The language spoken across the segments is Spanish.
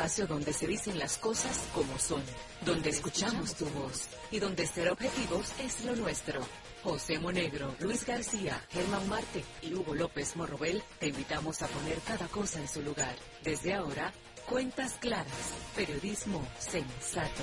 espacio donde se dicen las cosas como son, donde escuchamos tu voz y donde ser objetivos es lo nuestro. José Monegro, Luis García, Germán Marte y Hugo López Morrobel te invitamos a poner cada cosa en su lugar. Desde ahora, cuentas claras, periodismo sensato.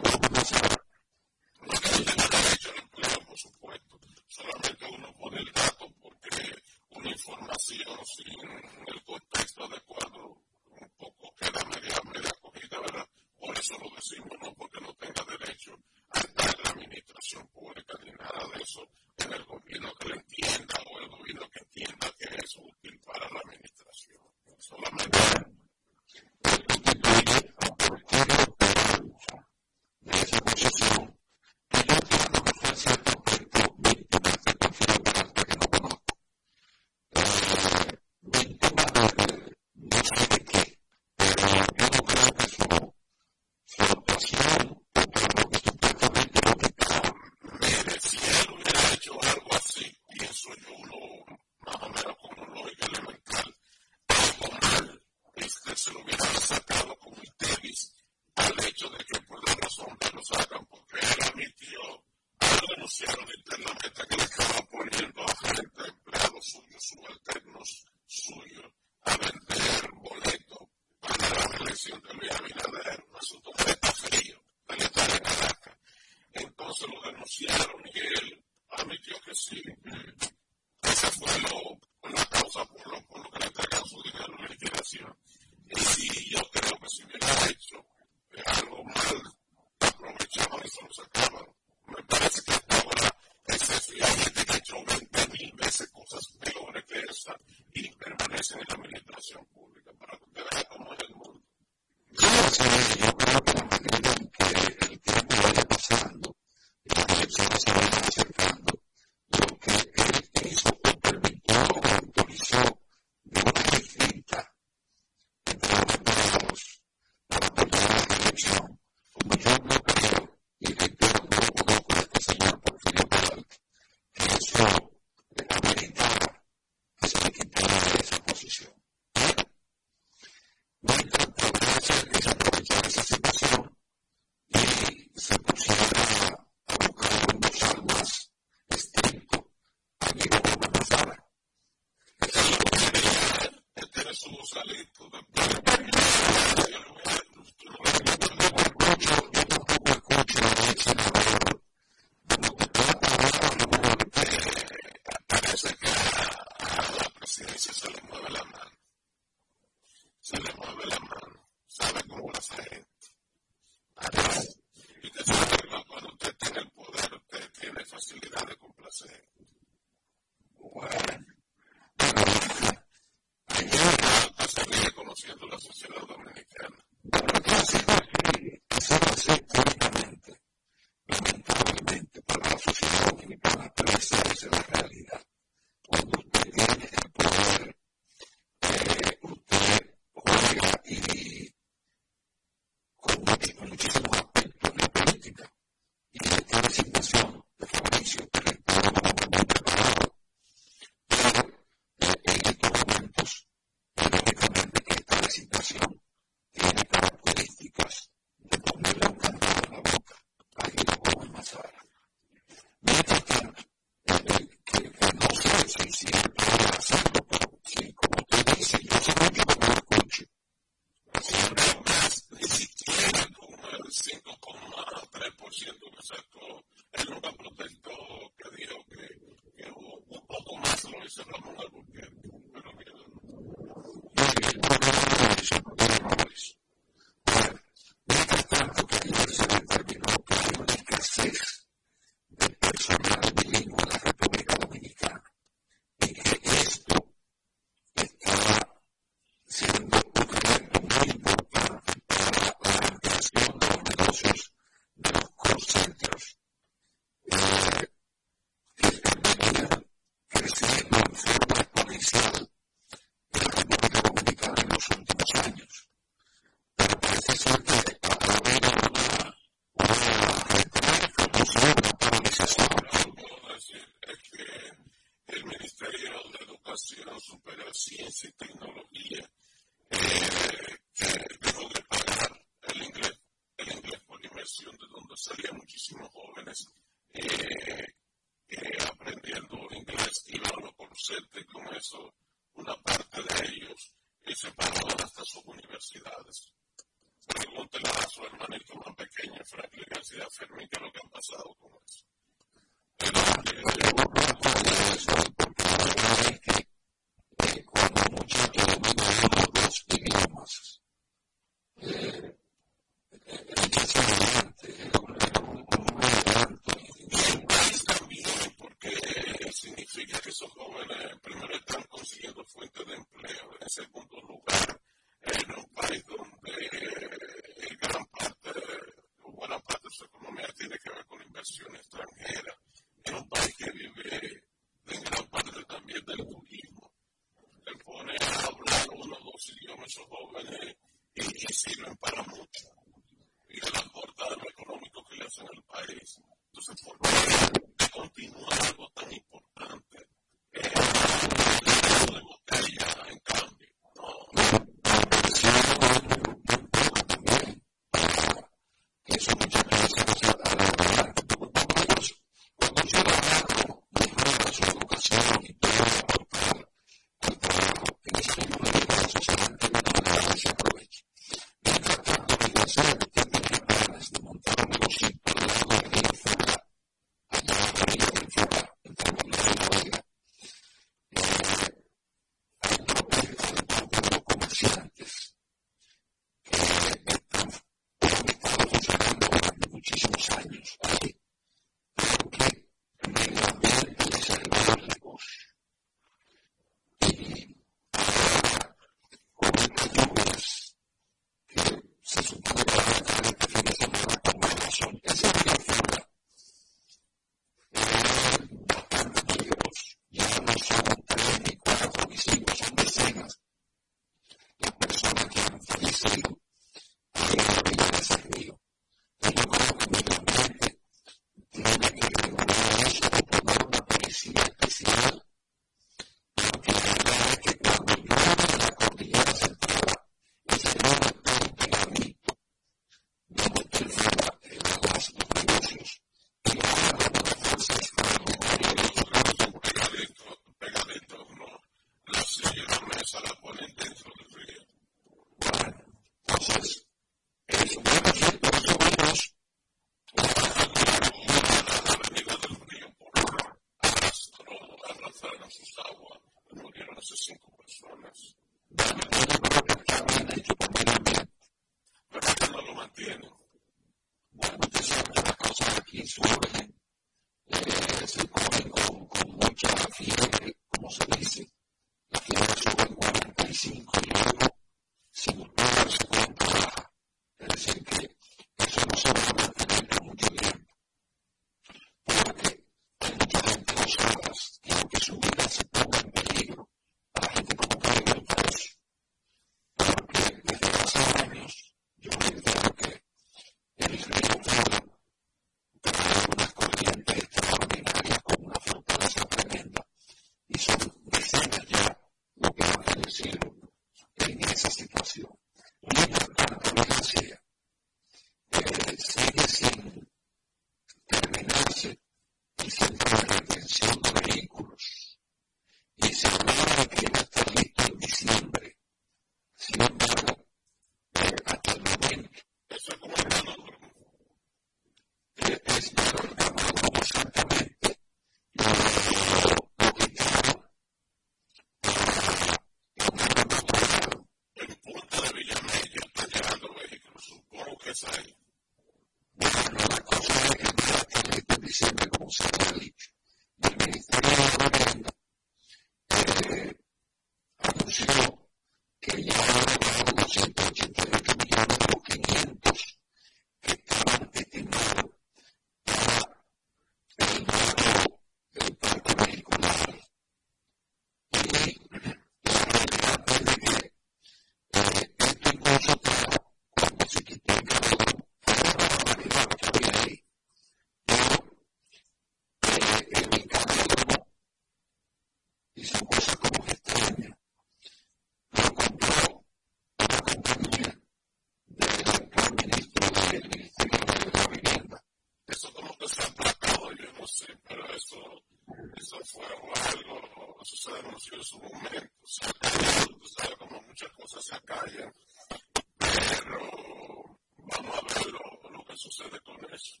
sucede con eso?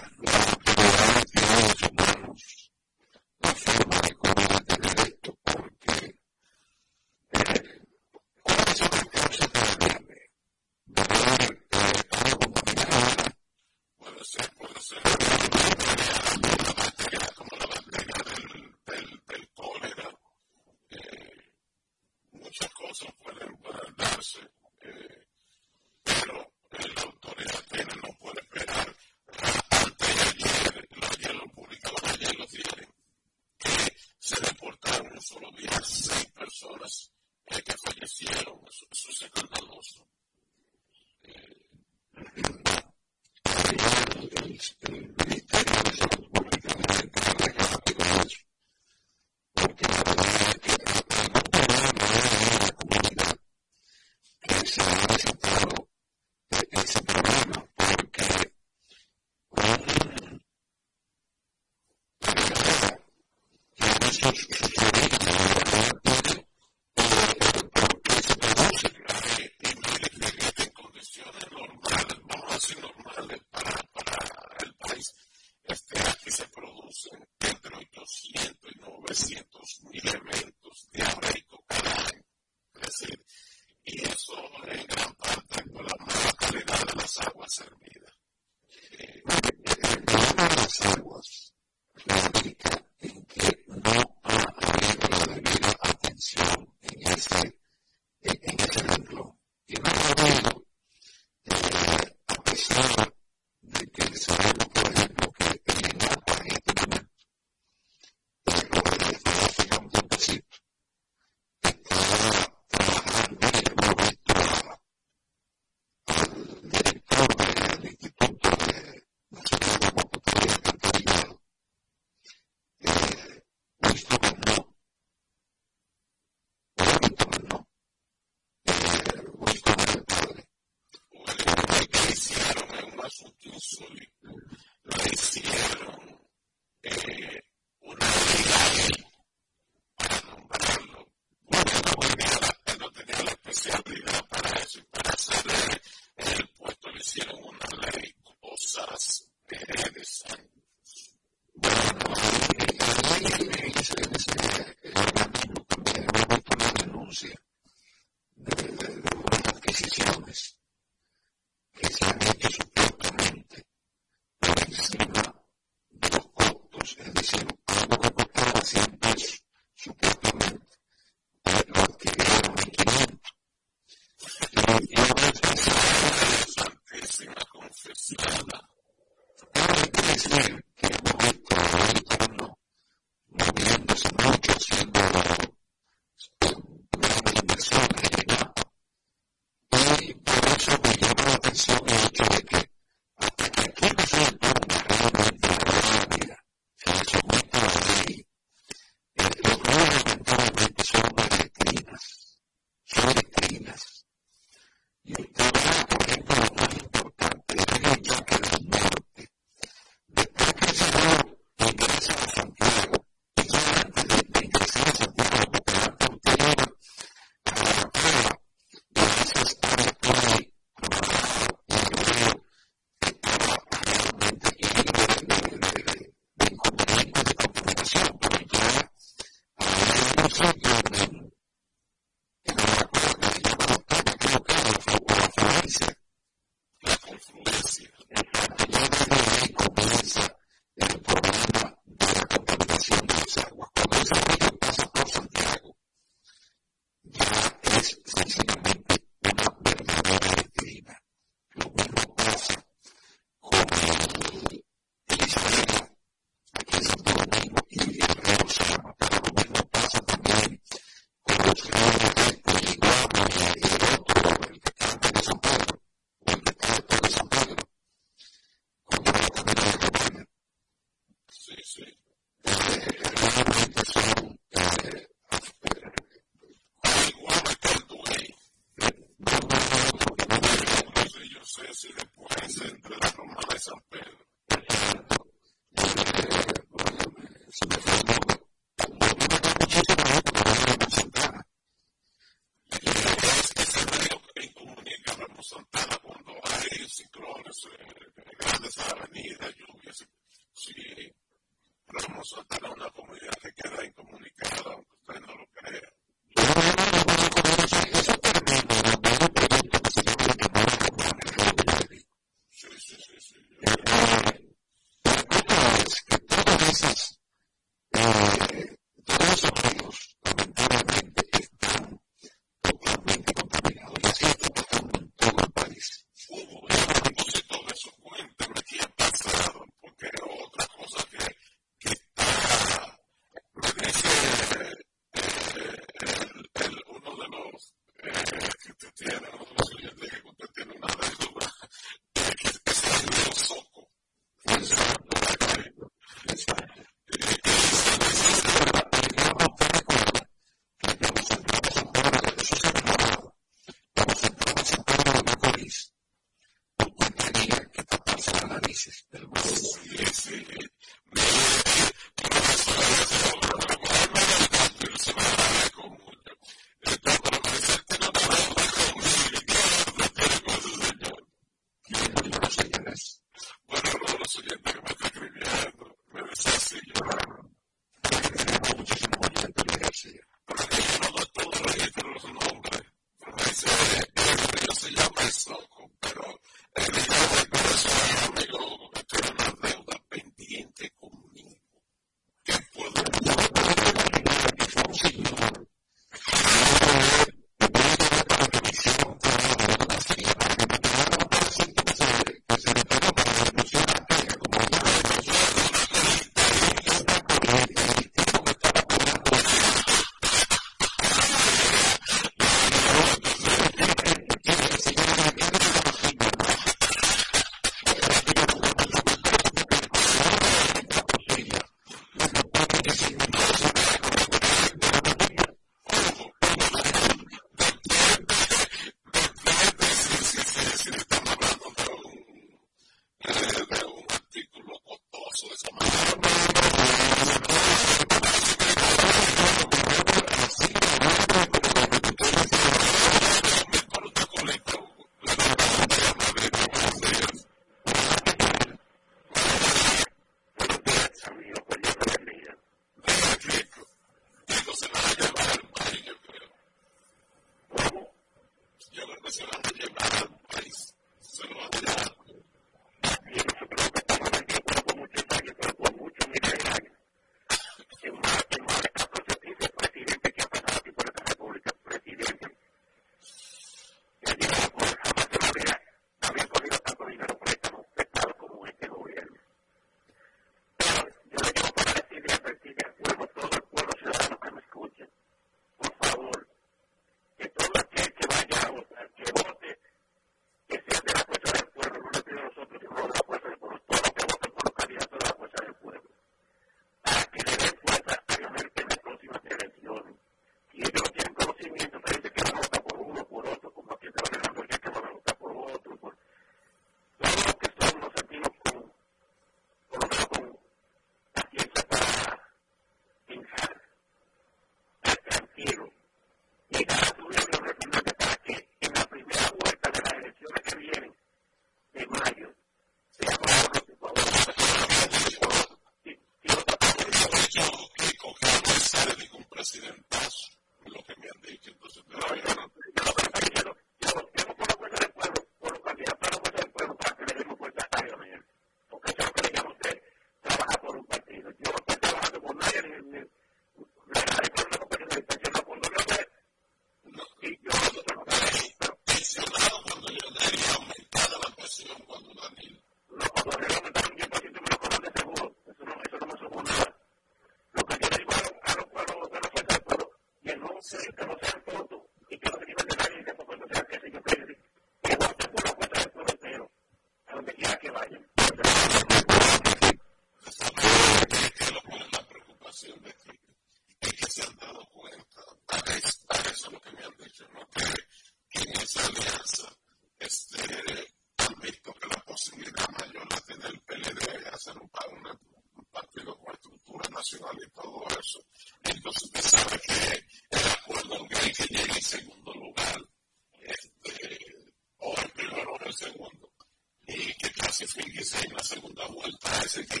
physically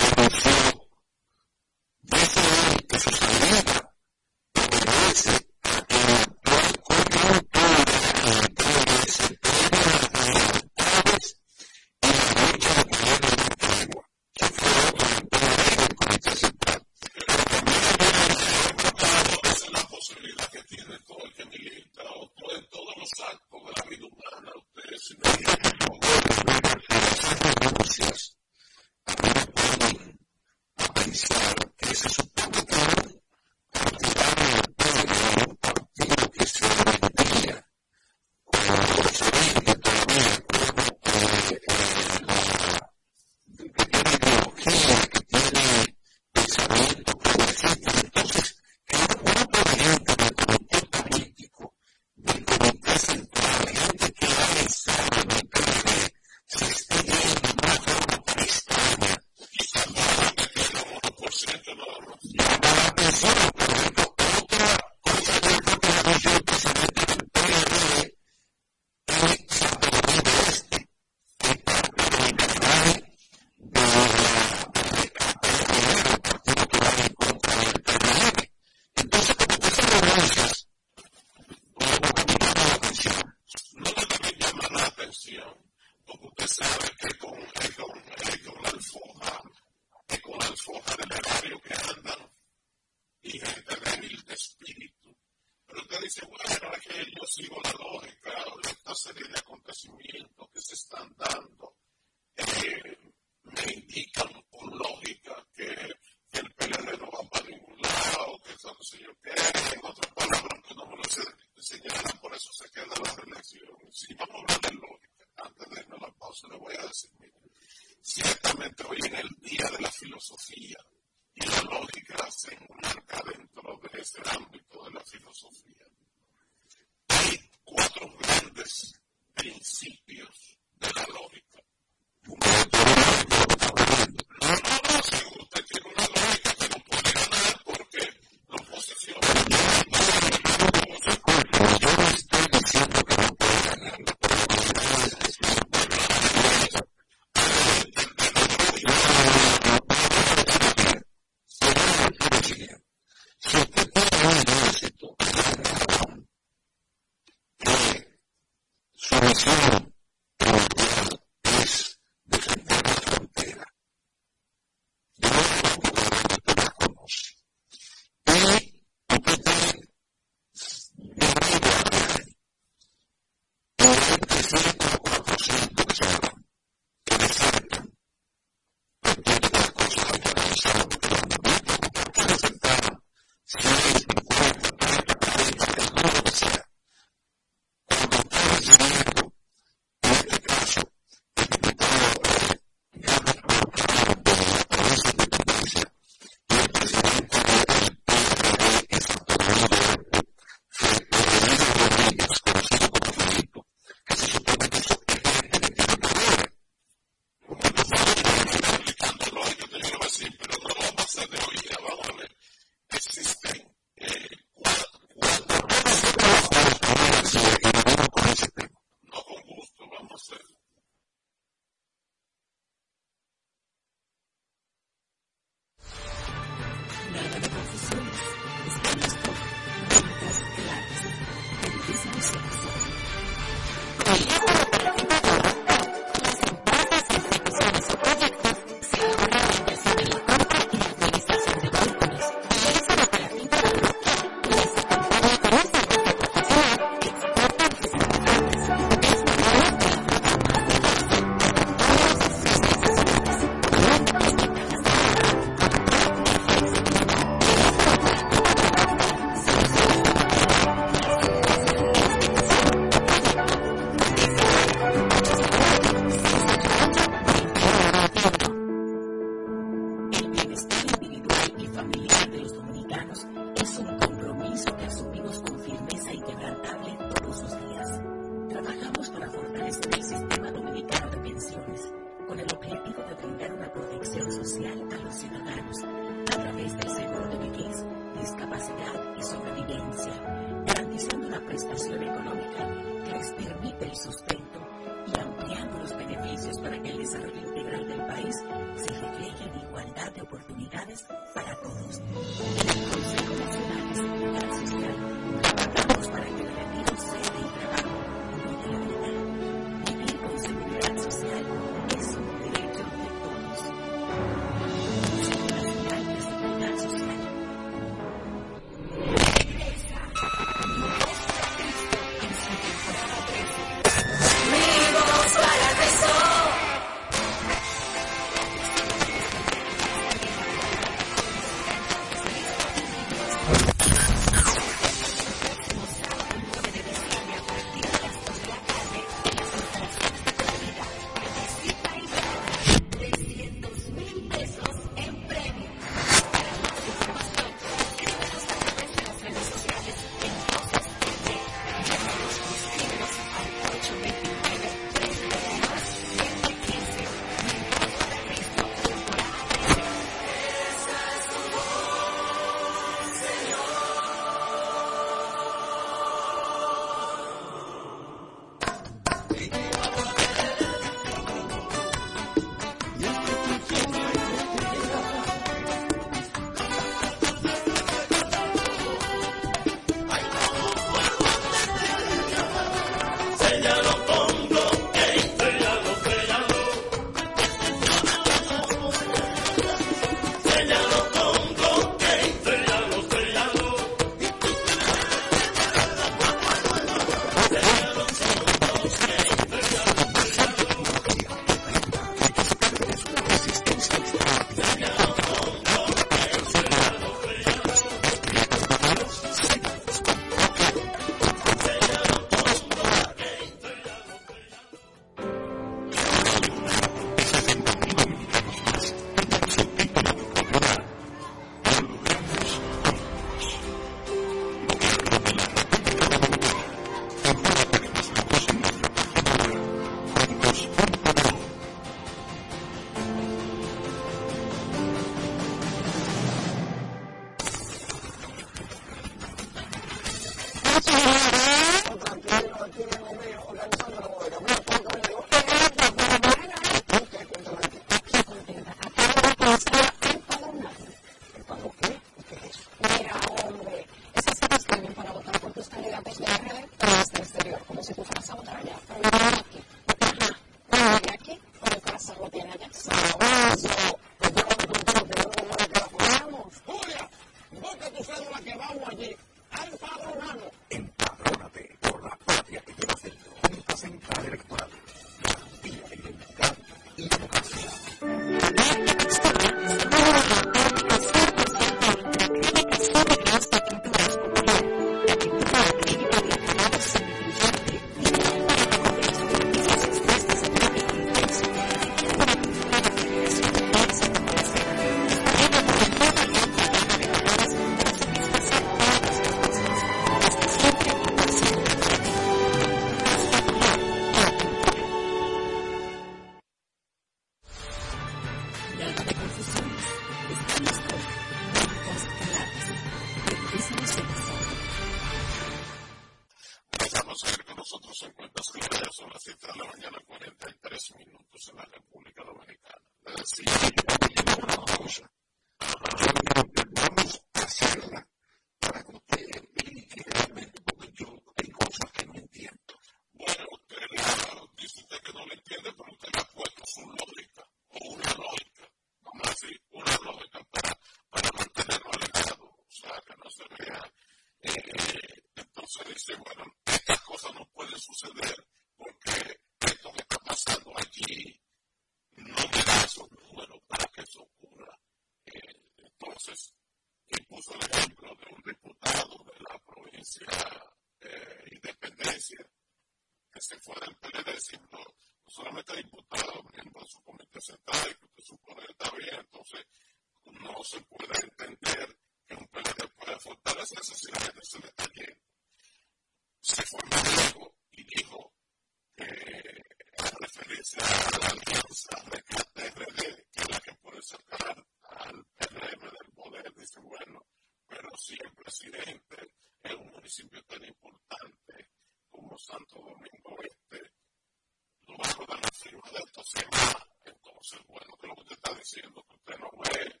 haciendo, que usted no ve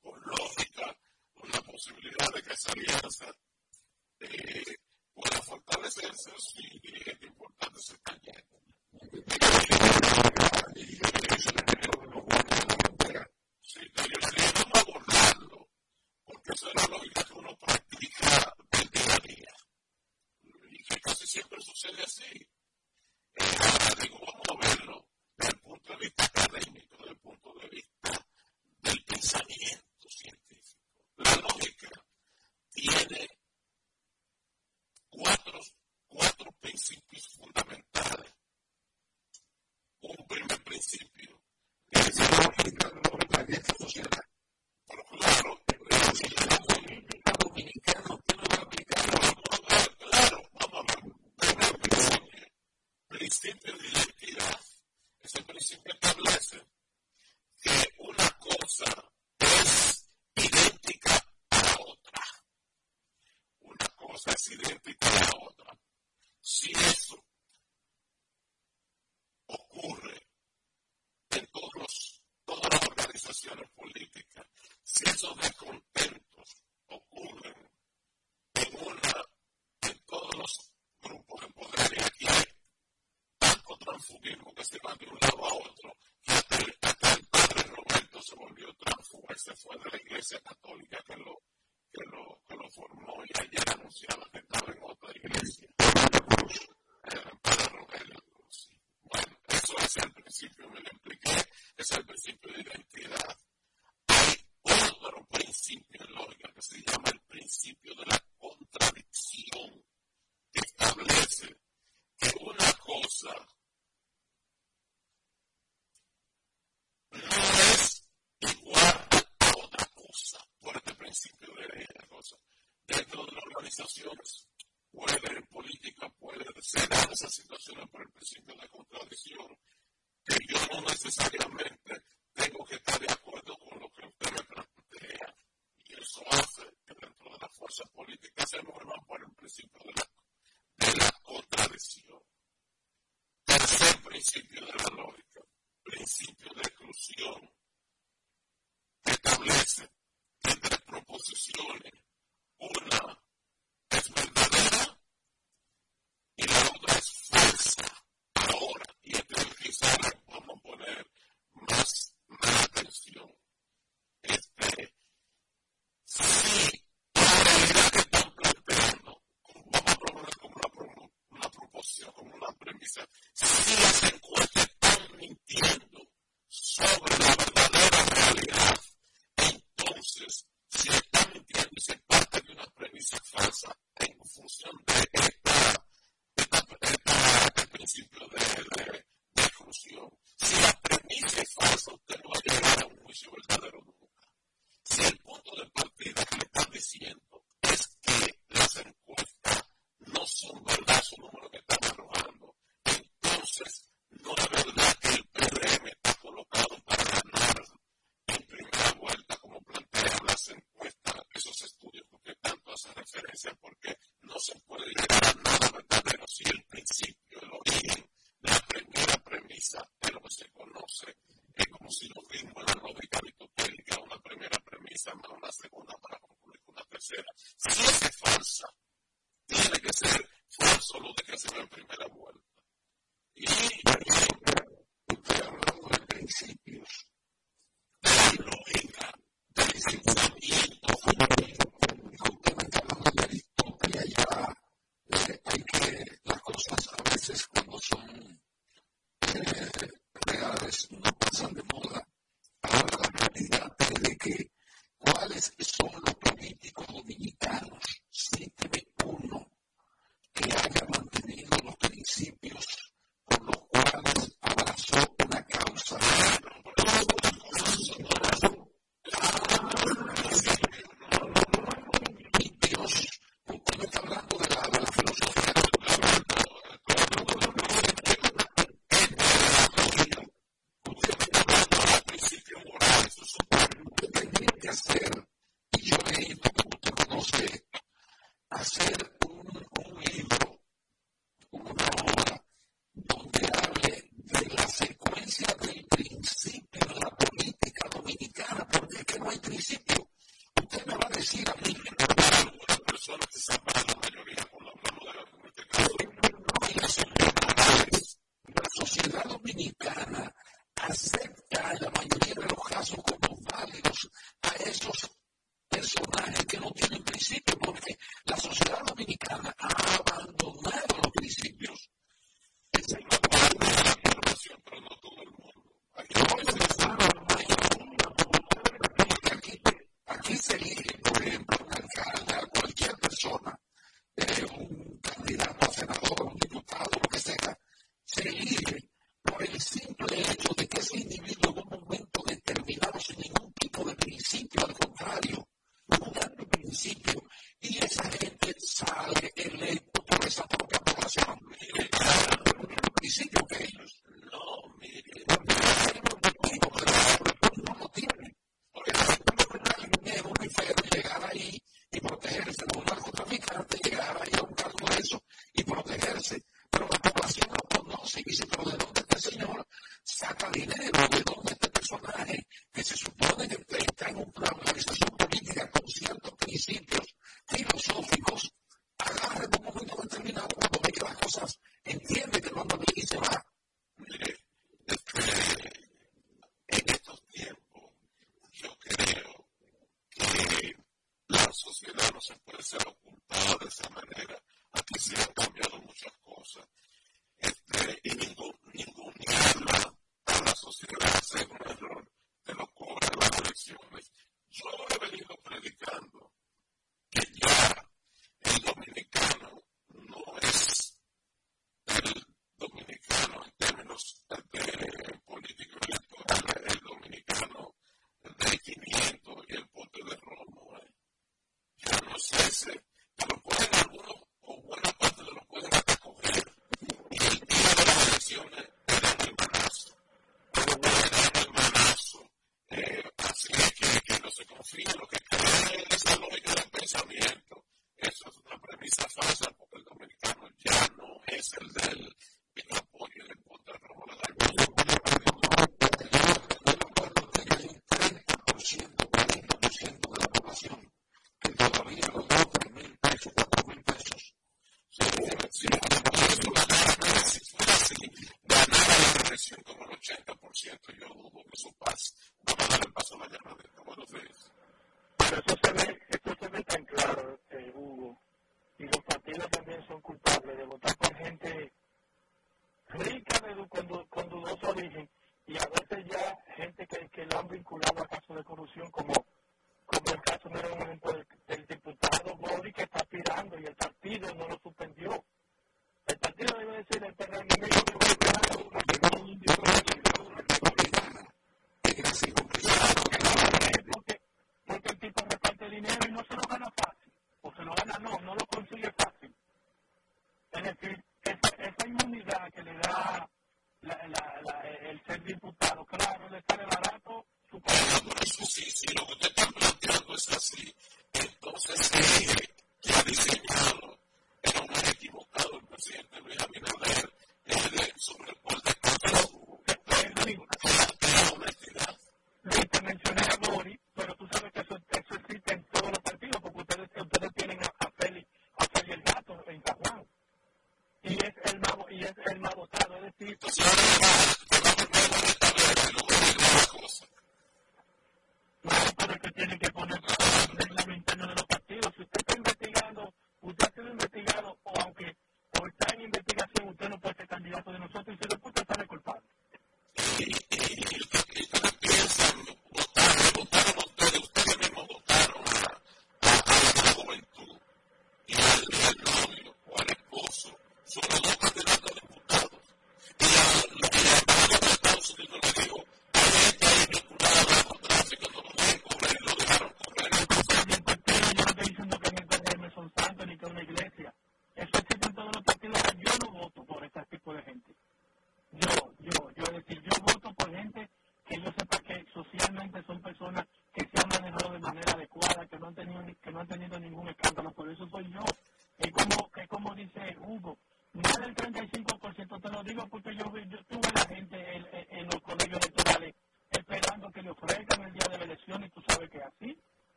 con lógica una posibilidad de que esa alianza eh, pueda fortalecerse esas situaciones por el principio de contradicción que yo no necesariamente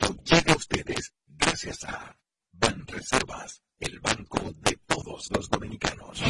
momento llega a ustedes gracias a Banreservas, el banco de todos los dominicanos.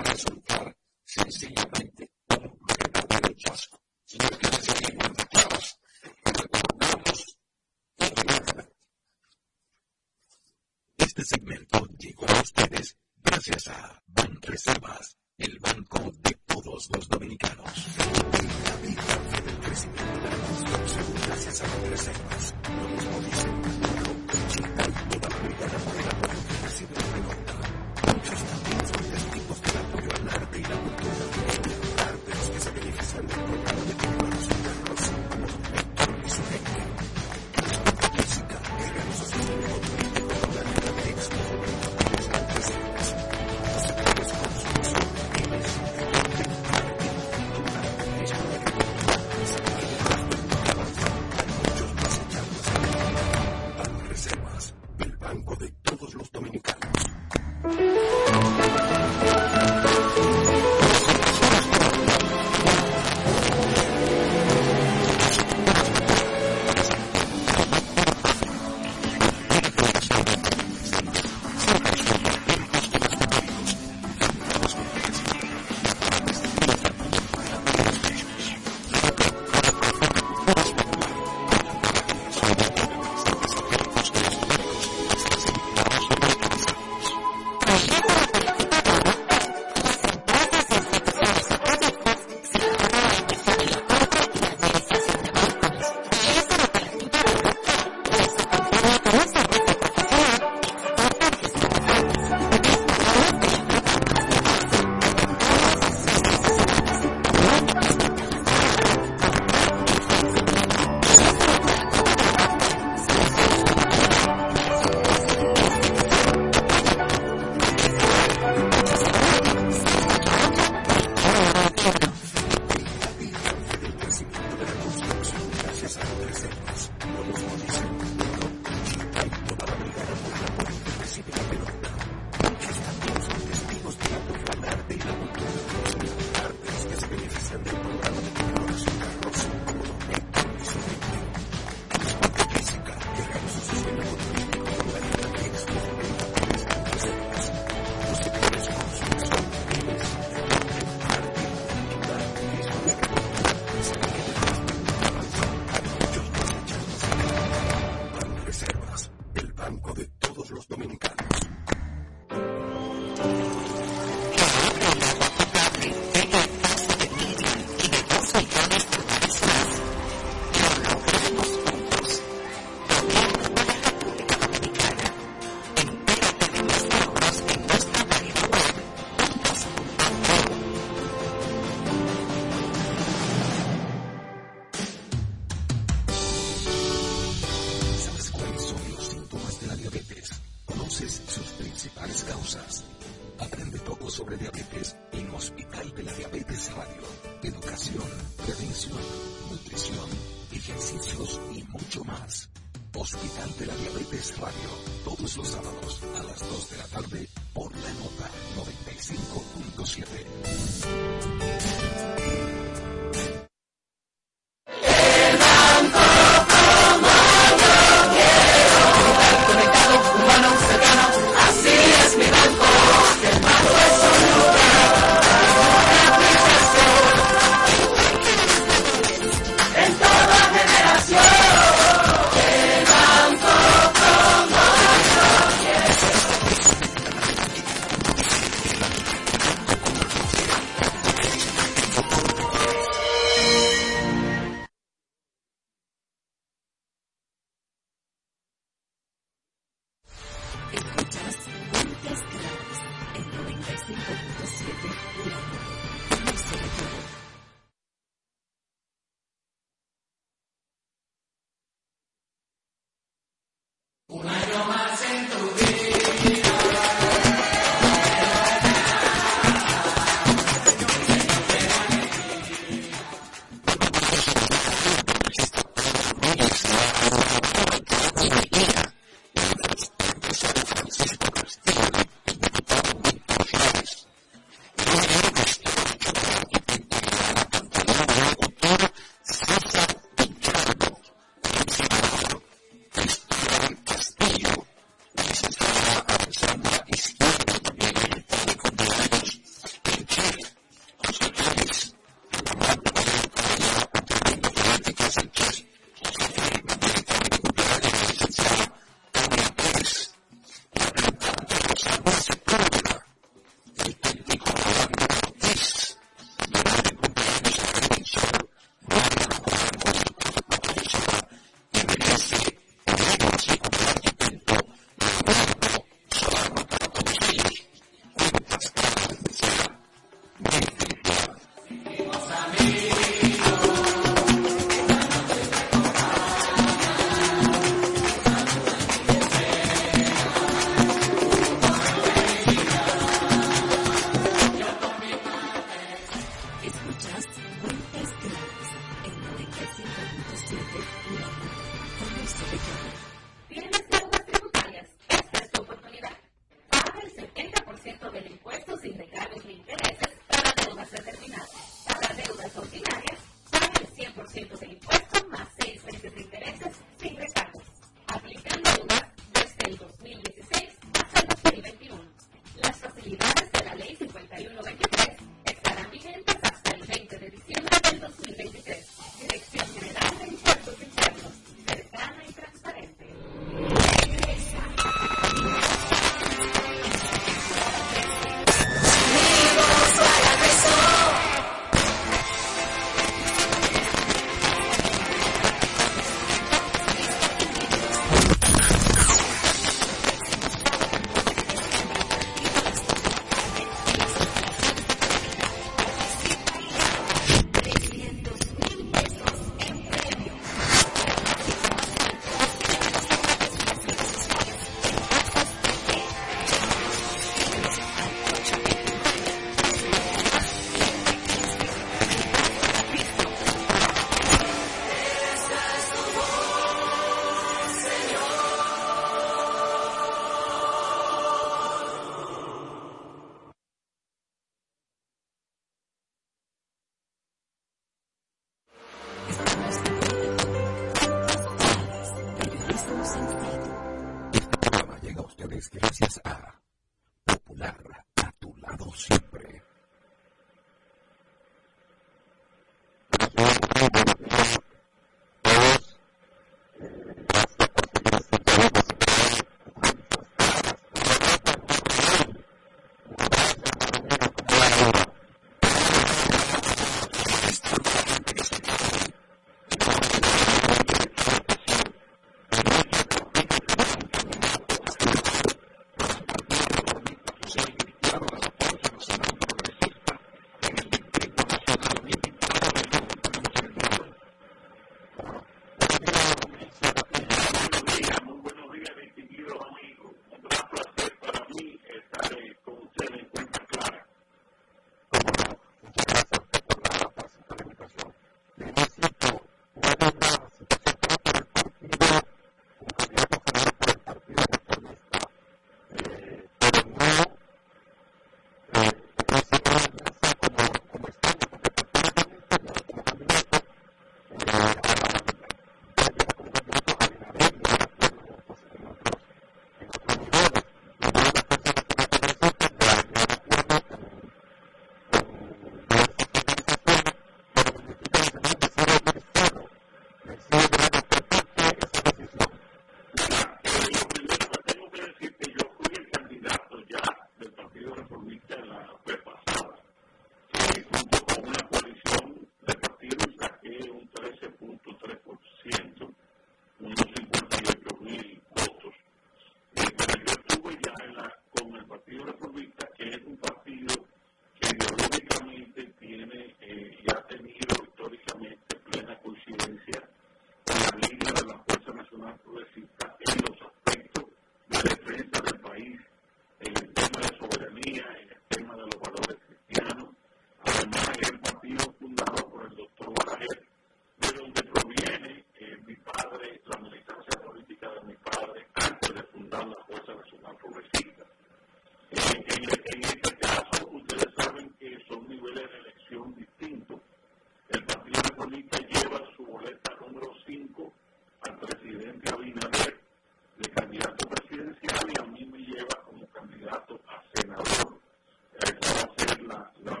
not, not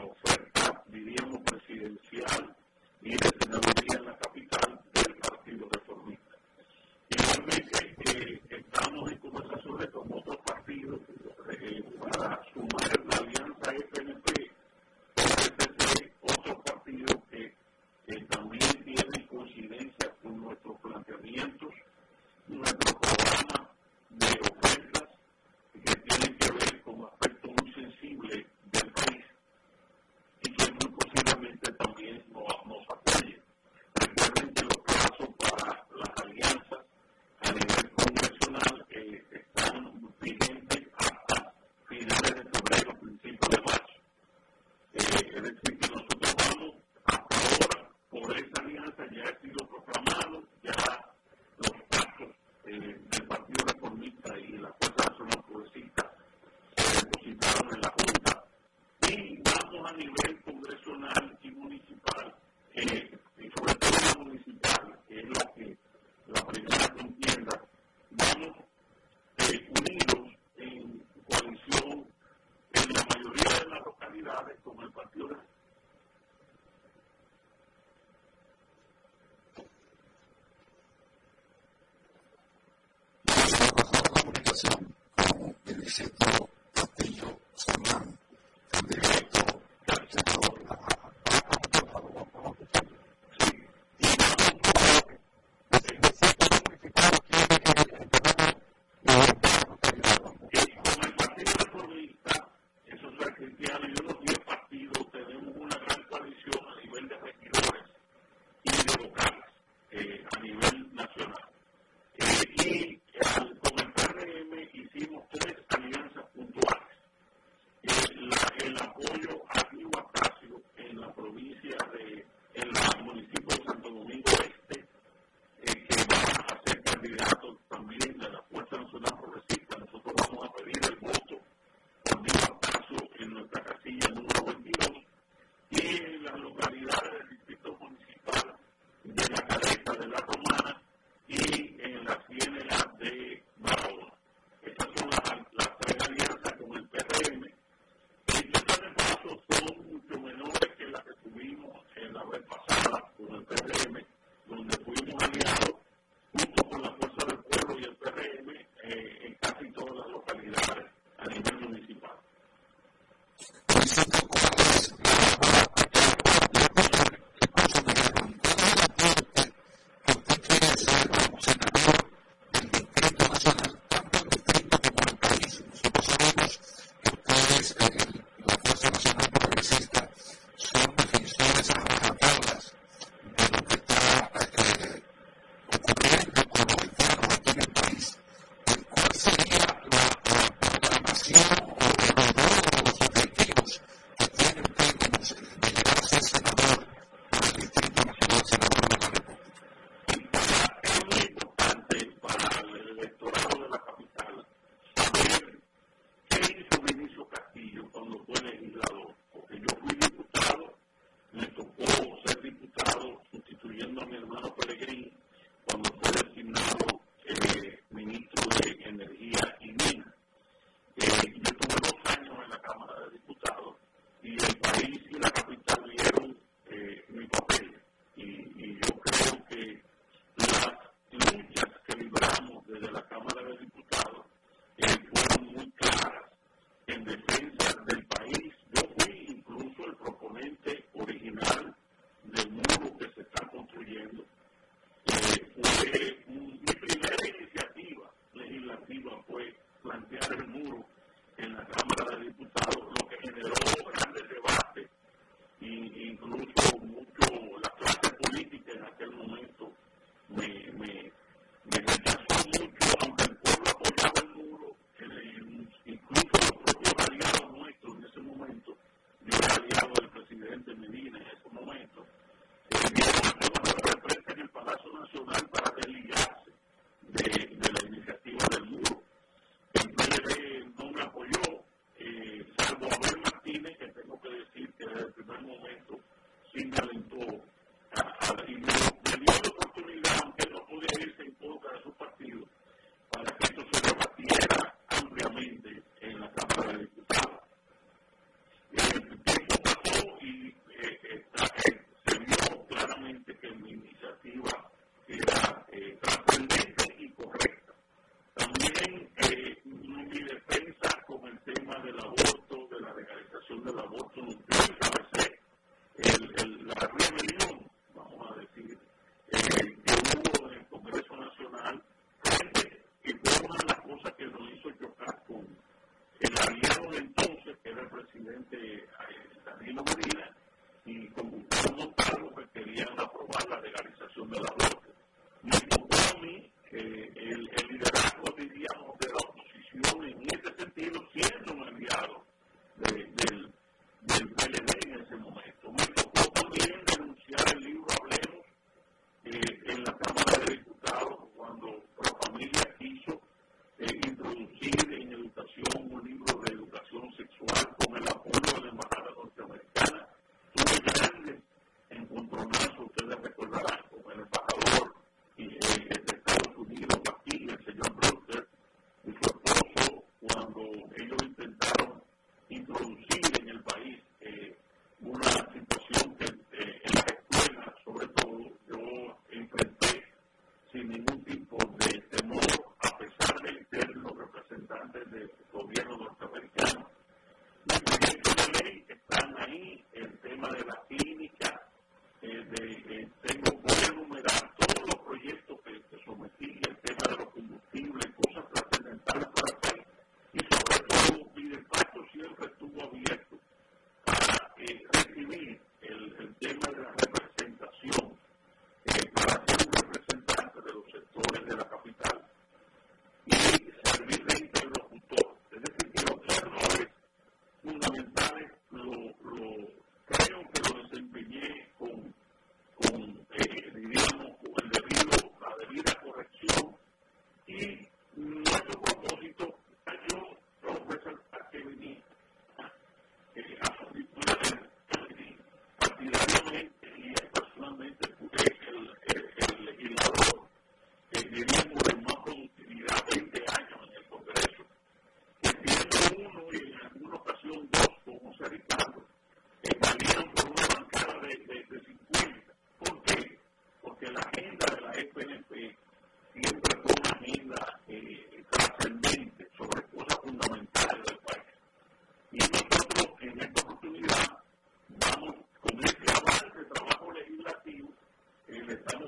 Gracias.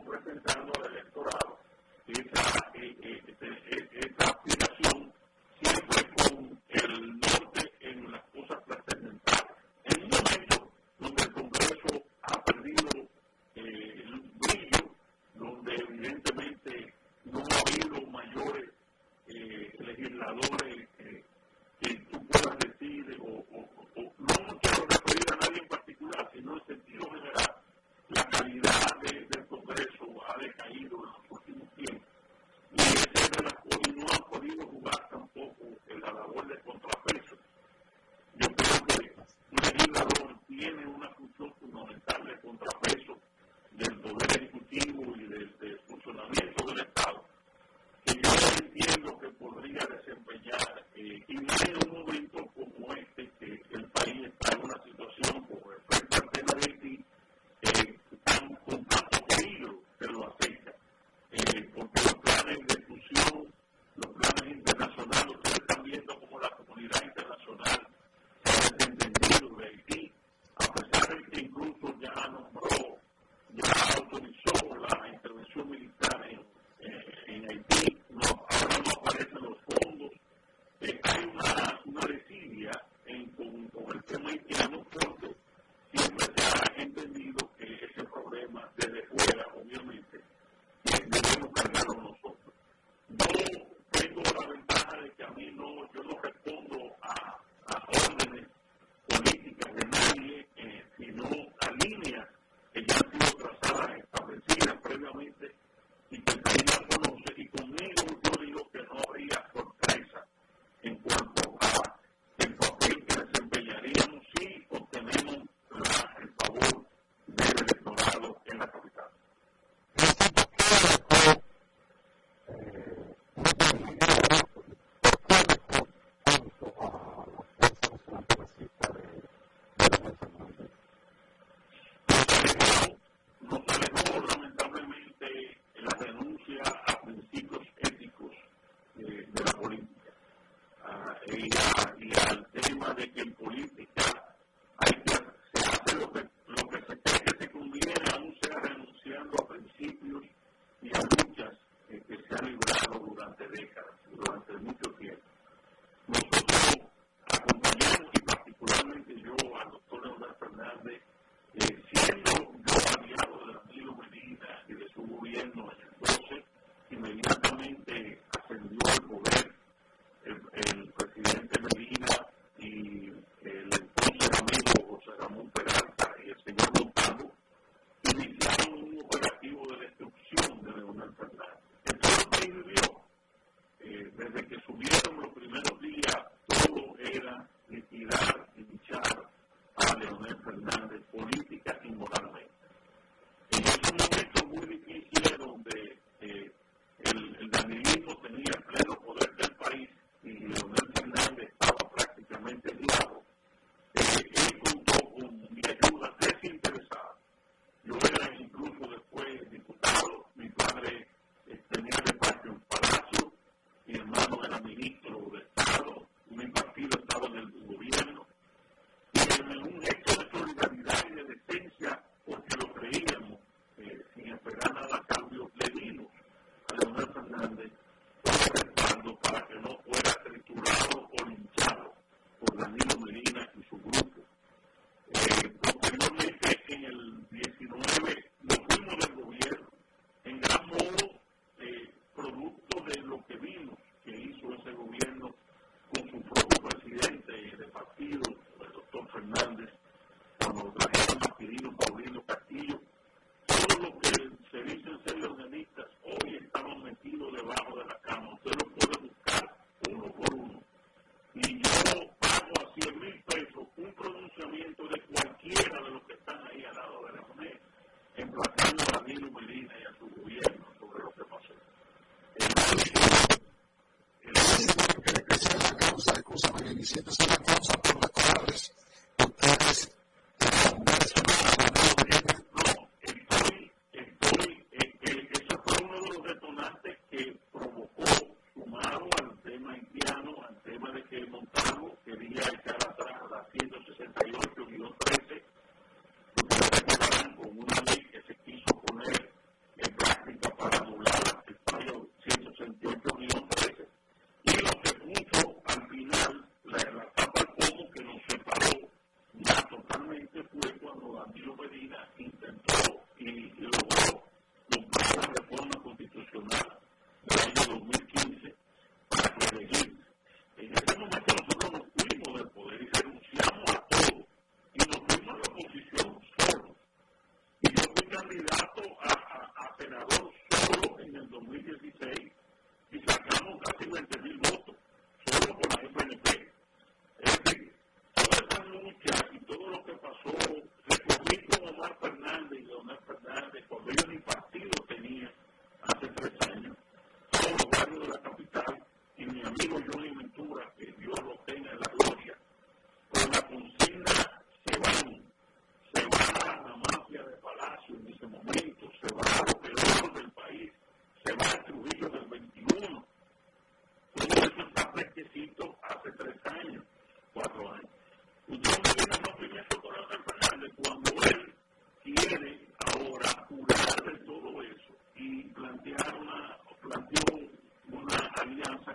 significant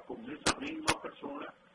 el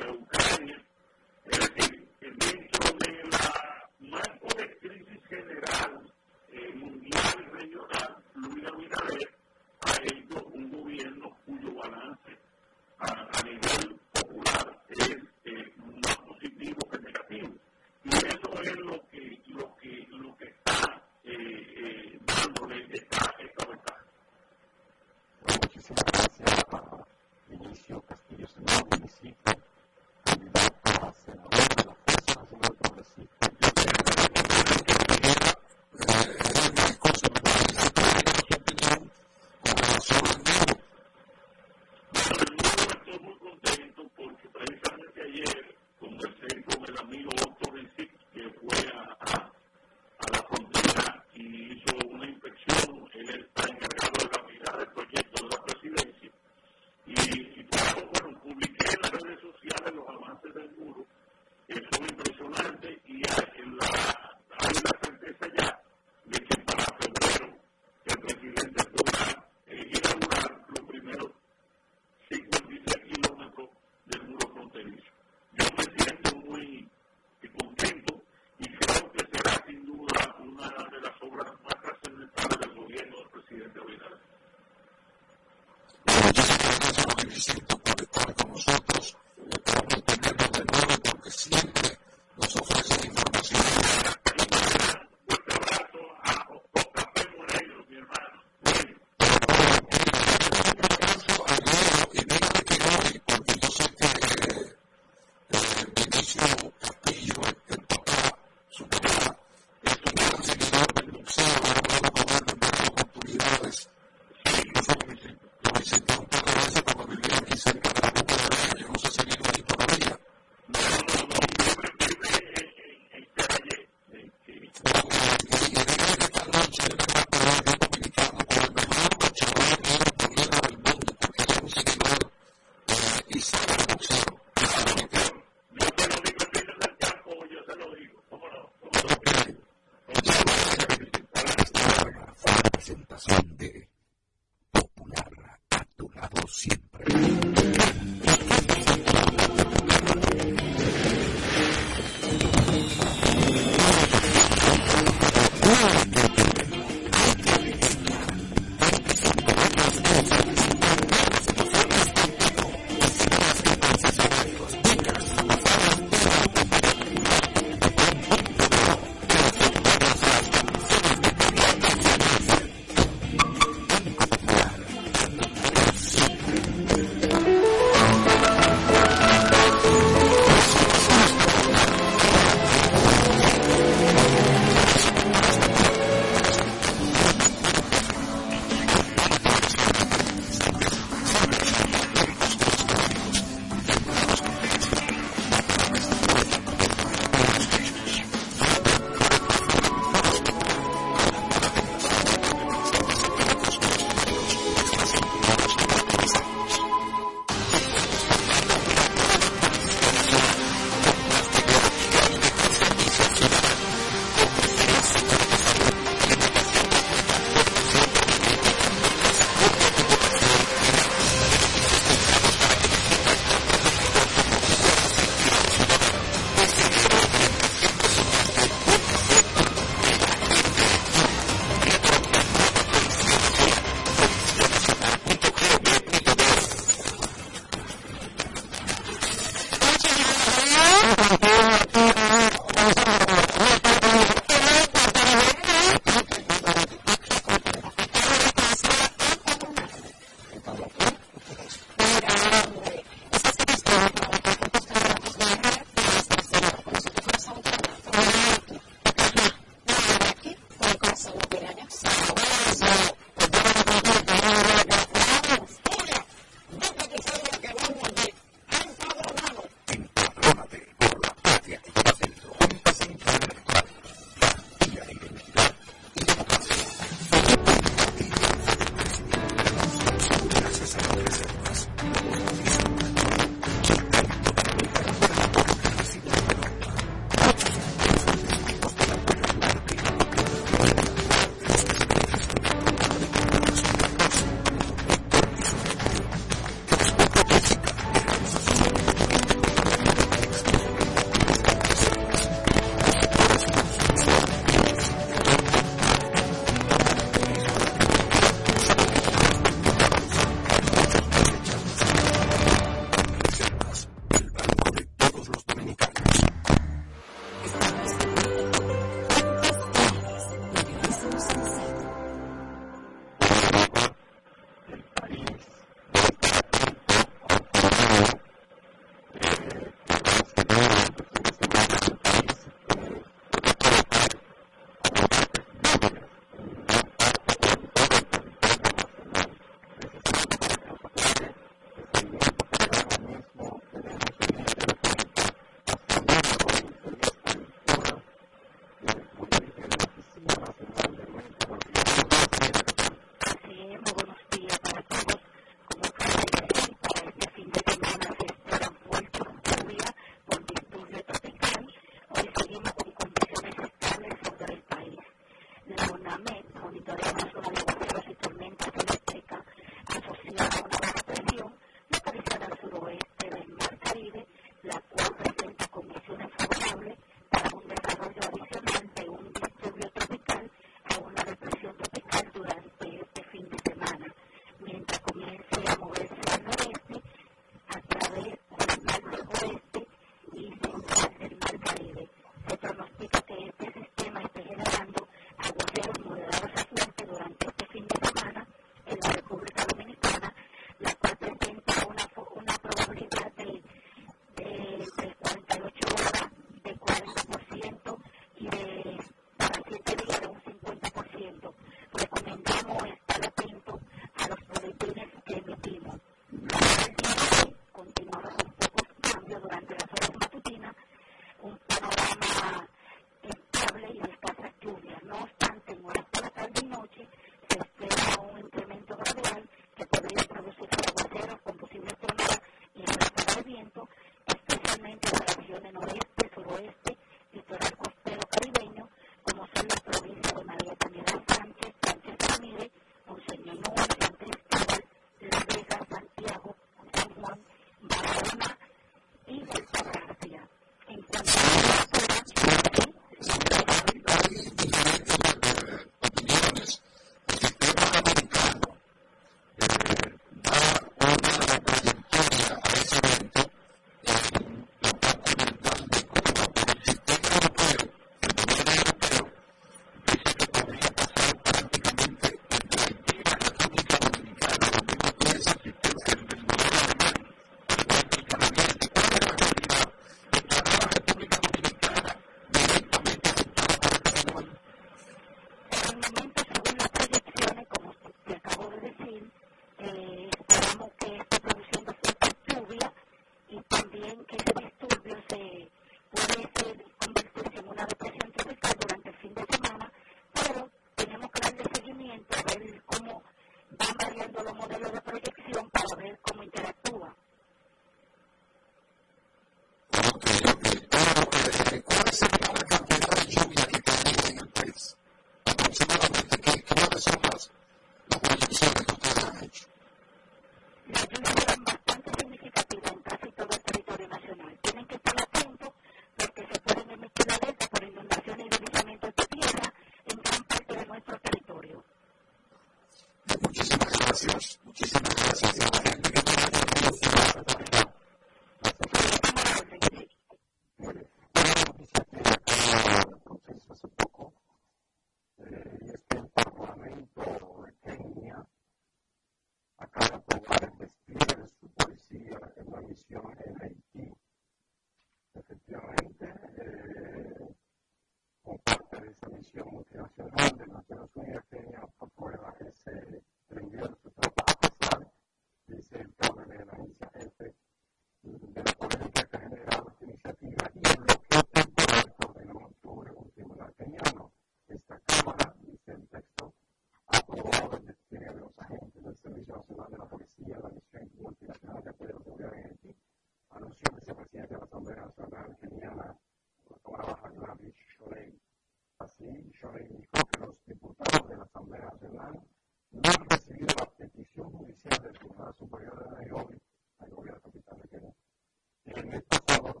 una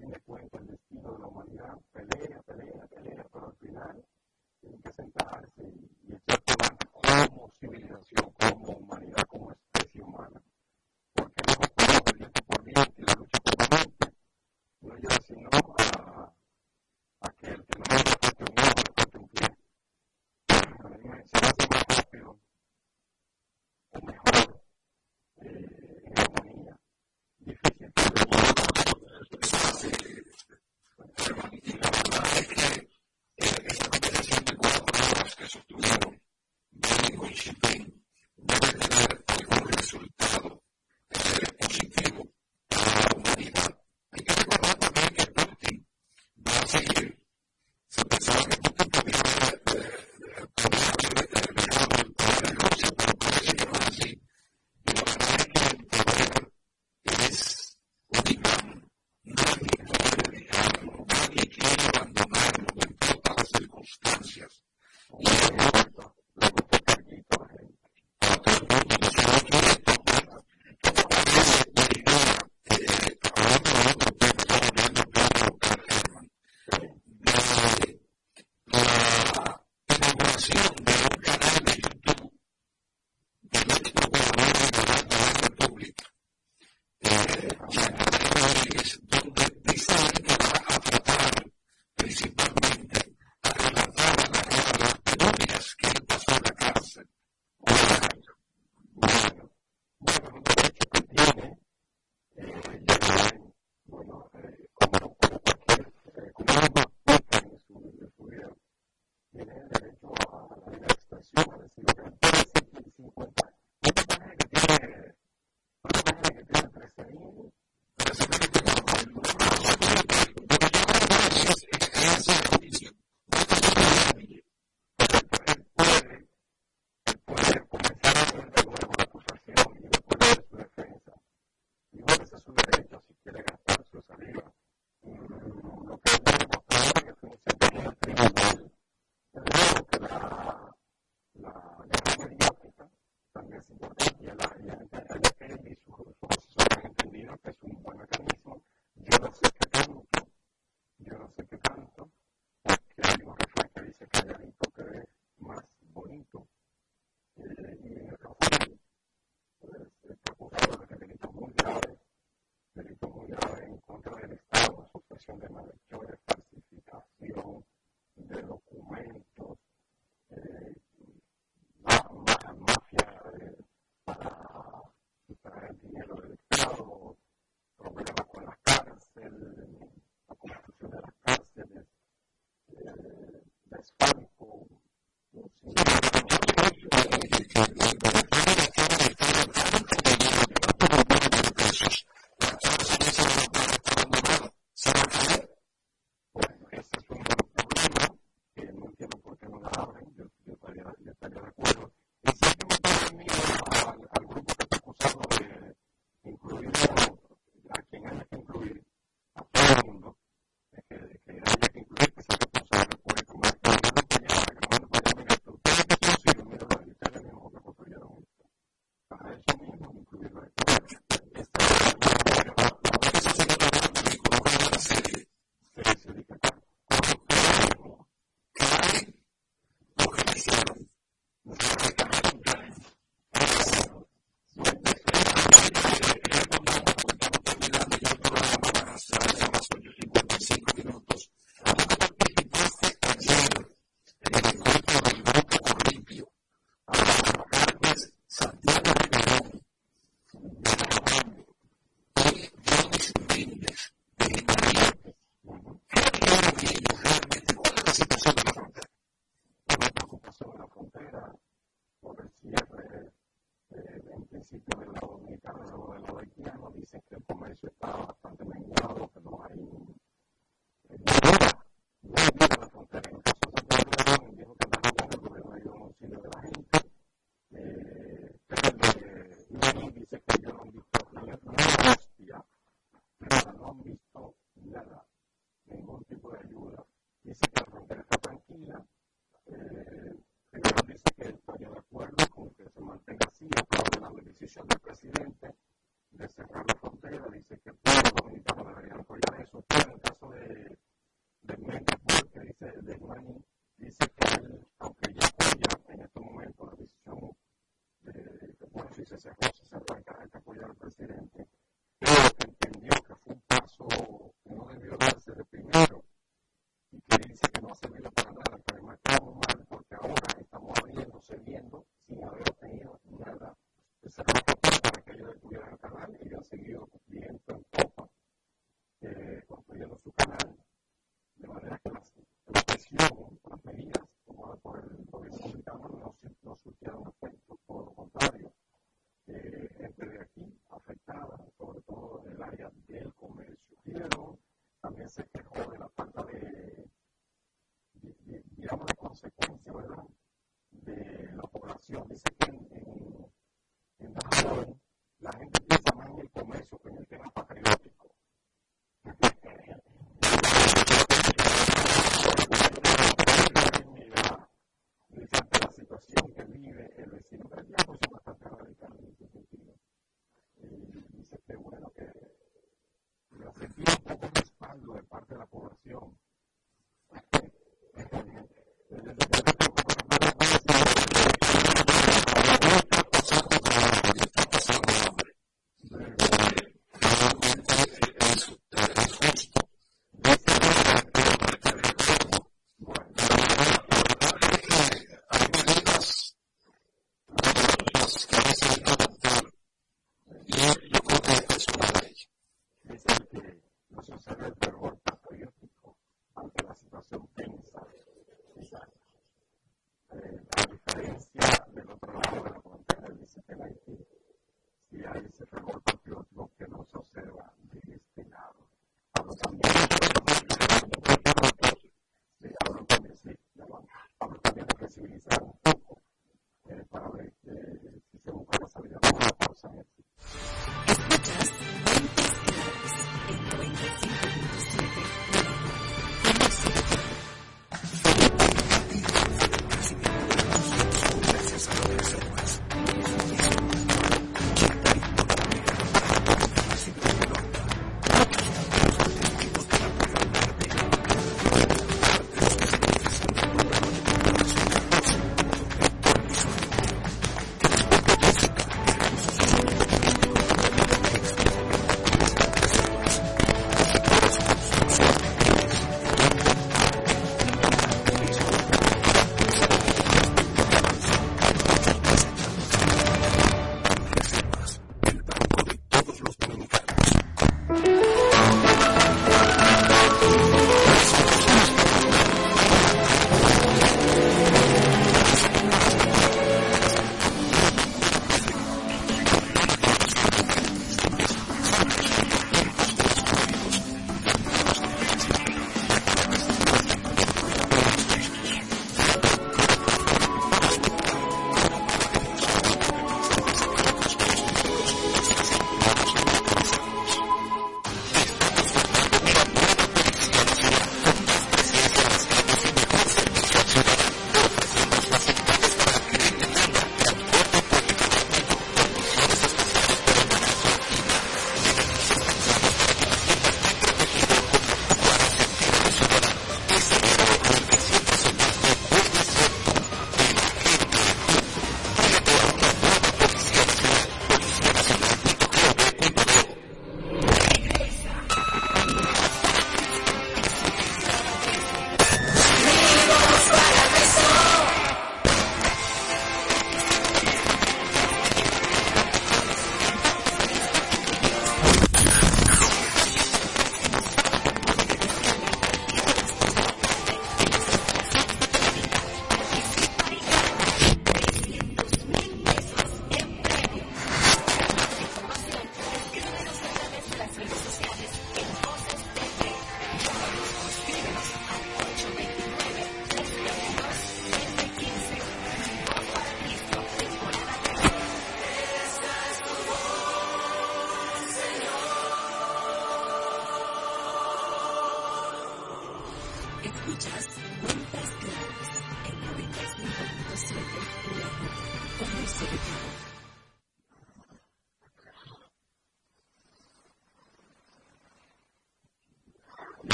fin de cuentas el destino de la humanidad pelea we should be. presidente de cerrar la frontera, dice que todos los dominicanos deberían apoyar eso. Pero en el caso de, de Mediapol, que dice, de Mani, dice que aunque ya apoya en estos momentos la decisión de, bueno, si se cerró, se cerró, hay que apoyar al presidente obviously.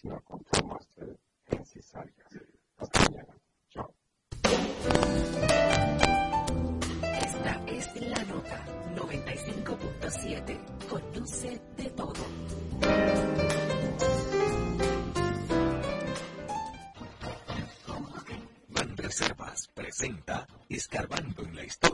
Sino con formas necesarias. Hasta mañana. Chao. Esta es la nota 95.7. Conoce de todo. Reservas presenta Escarbando en la Historia